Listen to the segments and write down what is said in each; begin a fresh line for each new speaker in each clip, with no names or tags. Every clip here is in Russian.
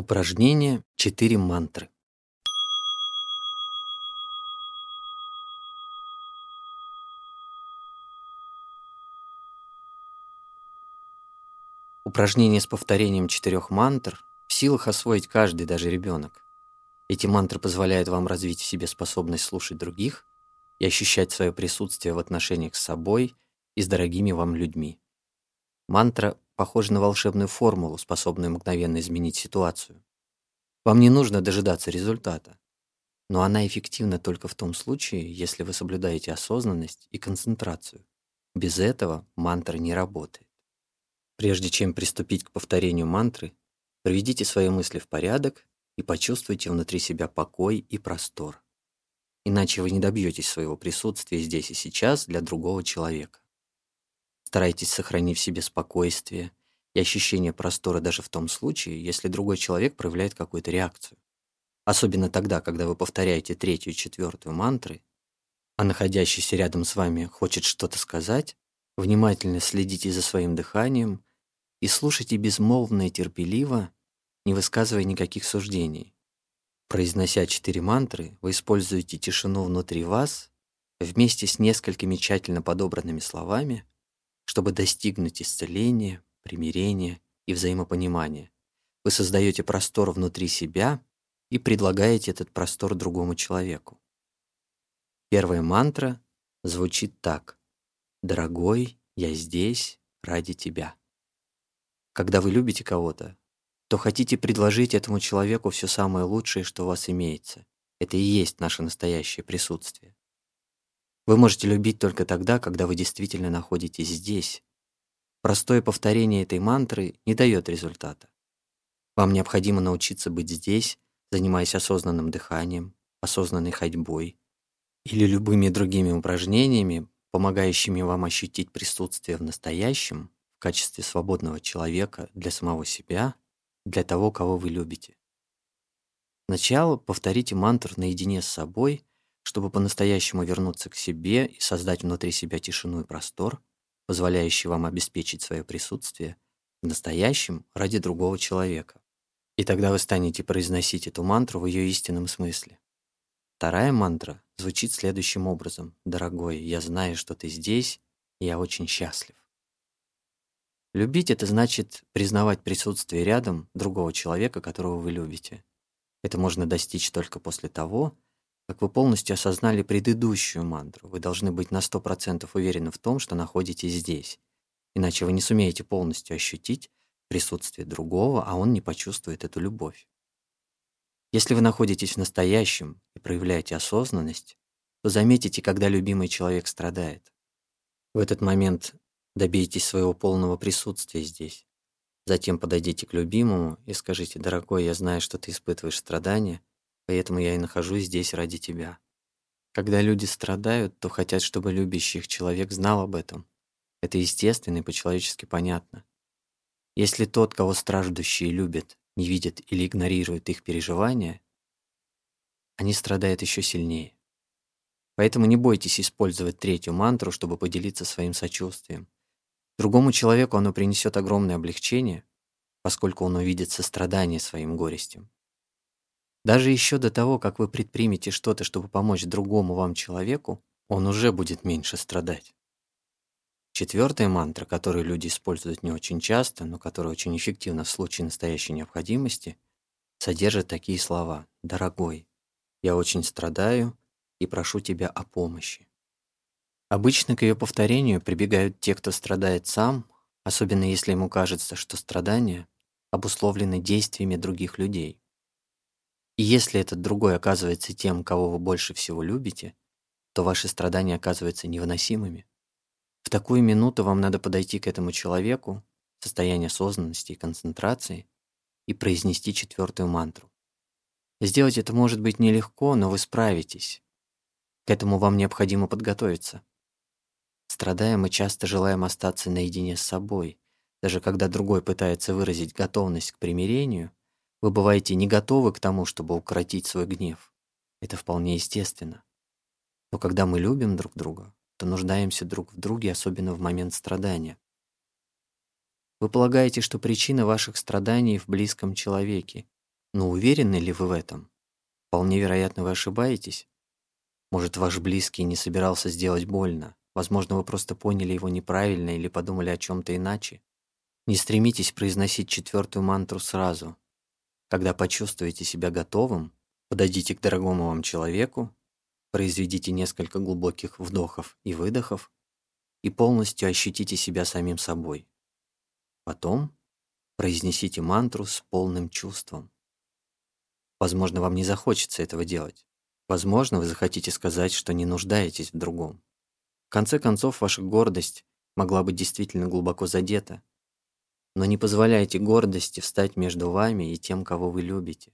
Упражнение «Четыре мантры». Упражнение с повторением четырех мантр в силах освоить каждый, даже ребенок. Эти мантры позволяют вам развить в себе способность слушать других и ощущать свое присутствие в отношениях с собой и с дорогими вам людьми. Мантра похожа на волшебную формулу, способную мгновенно изменить ситуацию. Вам не нужно дожидаться результата, но она эффективна только в том случае, если вы соблюдаете осознанность и концентрацию. Без этого мантра не работает. Прежде чем приступить к повторению мантры, приведите свои мысли в порядок и почувствуйте внутри себя покой и простор. Иначе вы не добьетесь своего присутствия здесь и сейчас для другого человека. Старайтесь сохранить в себе спокойствие и ощущение простора даже в том случае, если другой человек проявляет какую-то реакцию. Особенно тогда, когда вы повторяете третью и четвертую мантры, а находящийся рядом с вами хочет что-то сказать, внимательно следите за своим дыханием и слушайте безмолвно и терпеливо, не высказывая никаких суждений. Произнося четыре мантры, вы используете тишину внутри вас вместе с несколькими тщательно подобранными словами, чтобы достигнуть исцеления, примирения и взаимопонимания. Вы создаете простор внутри себя и предлагаете этот простор другому человеку. Первая мантра звучит так. «Дорогой, я здесь ради тебя». Когда вы любите кого-то, то хотите предложить этому человеку все самое лучшее, что у вас имеется. Это и есть наше настоящее присутствие. Вы можете любить только тогда, когда вы действительно находитесь здесь. Простое повторение этой мантры не дает результата. Вам необходимо научиться быть здесь, занимаясь осознанным дыханием, осознанной ходьбой или любыми другими упражнениями, помогающими вам ощутить присутствие в настоящем в качестве свободного человека для самого себя, для того, кого вы любите. Сначала повторите мантру наедине с собой чтобы по-настоящему вернуться к себе и создать внутри себя тишину и простор, позволяющий вам обеспечить свое присутствие в настоящем ради другого человека. И тогда вы станете произносить эту мантру в ее истинном смысле. Вторая мантра звучит следующим образом. «Дорогой, я знаю, что ты здесь, и я очень счастлив». Любить — это значит признавать присутствие рядом другого человека, которого вы любите. Это можно достичь только после того, как вы полностью осознали предыдущую мантру, вы должны быть на 100% уверены в том, что находитесь здесь. Иначе вы не сумеете полностью ощутить присутствие другого, а он не почувствует эту любовь. Если вы находитесь в настоящем и проявляете осознанность, то заметите, когда любимый человек страдает. В этот момент добейтесь своего полного присутствия здесь. Затем подойдите к любимому и скажите, «Дорогой, я знаю, что ты испытываешь страдания, поэтому я и нахожусь здесь ради тебя. Когда люди страдают, то хотят, чтобы любящий их человек знал об этом. Это естественно и по-человечески понятно. Если тот, кого страждущие любят, не видит или игнорирует их переживания, они страдают еще сильнее. Поэтому не бойтесь использовать третью мантру, чтобы поделиться своим сочувствием. Другому человеку оно принесет огромное облегчение, поскольку он увидит сострадание своим горестям. Даже еще до того, как вы предпримете что-то, чтобы помочь другому вам человеку, он уже будет меньше страдать. Четвертая мантра, которую люди используют не очень часто, но которая очень эффективна в случае настоящей необходимости, содержит такие слова «Дорогой, я очень страдаю и прошу тебя о помощи». Обычно к ее повторению прибегают те, кто страдает сам, особенно если ему кажется, что страдания обусловлены действиями других людей. И если этот другой оказывается тем, кого вы больше всего любите, то ваши страдания оказываются невыносимыми. В такую минуту вам надо подойти к этому человеку, в состоянии осознанности и концентрации, и произнести четвертую мантру. Сделать это может быть нелегко, но вы справитесь. К этому вам необходимо подготовиться. Страдая, мы часто желаем остаться наедине с собой. Даже когда другой пытается выразить готовность к примирению, вы бываете не готовы к тому, чтобы укротить свой гнев. Это вполне естественно. Но когда мы любим друг друга, то нуждаемся друг в друге, особенно в момент страдания. Вы полагаете, что причина ваших страданий в близком человеке, Но уверены ли вы в этом? Вполне вероятно, вы ошибаетесь. Может, ваш близкий не собирался сделать больно. Возможно, вы просто поняли его неправильно или подумали о чем-то иначе. Не стремитесь произносить четвертую мантру сразу. Когда почувствуете себя готовым, подойдите к дорогому вам человеку, произведите несколько глубоких вдохов и выдохов и полностью ощутите себя самим собой. Потом произнесите мантру с полным чувством. Возможно, вам не захочется этого делать. Возможно, вы захотите сказать, что не нуждаетесь в другом. В конце концов, ваша гордость могла быть действительно глубоко задета. Но не позволяйте гордости встать между вами и тем, кого вы любите.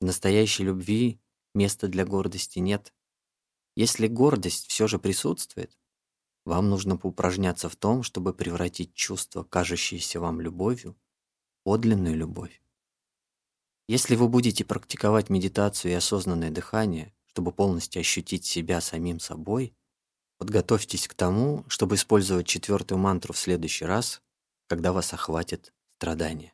В настоящей любви места для гордости нет. Если гордость все же присутствует, вам нужно поупражняться в том, чтобы превратить чувство, кажущееся вам любовью, в подлинную любовь. Если вы будете практиковать медитацию и осознанное дыхание, чтобы полностью ощутить себя самим собой, подготовьтесь к тому, чтобы использовать четвертую мантру в следующий раз, когда вас охватит страдание.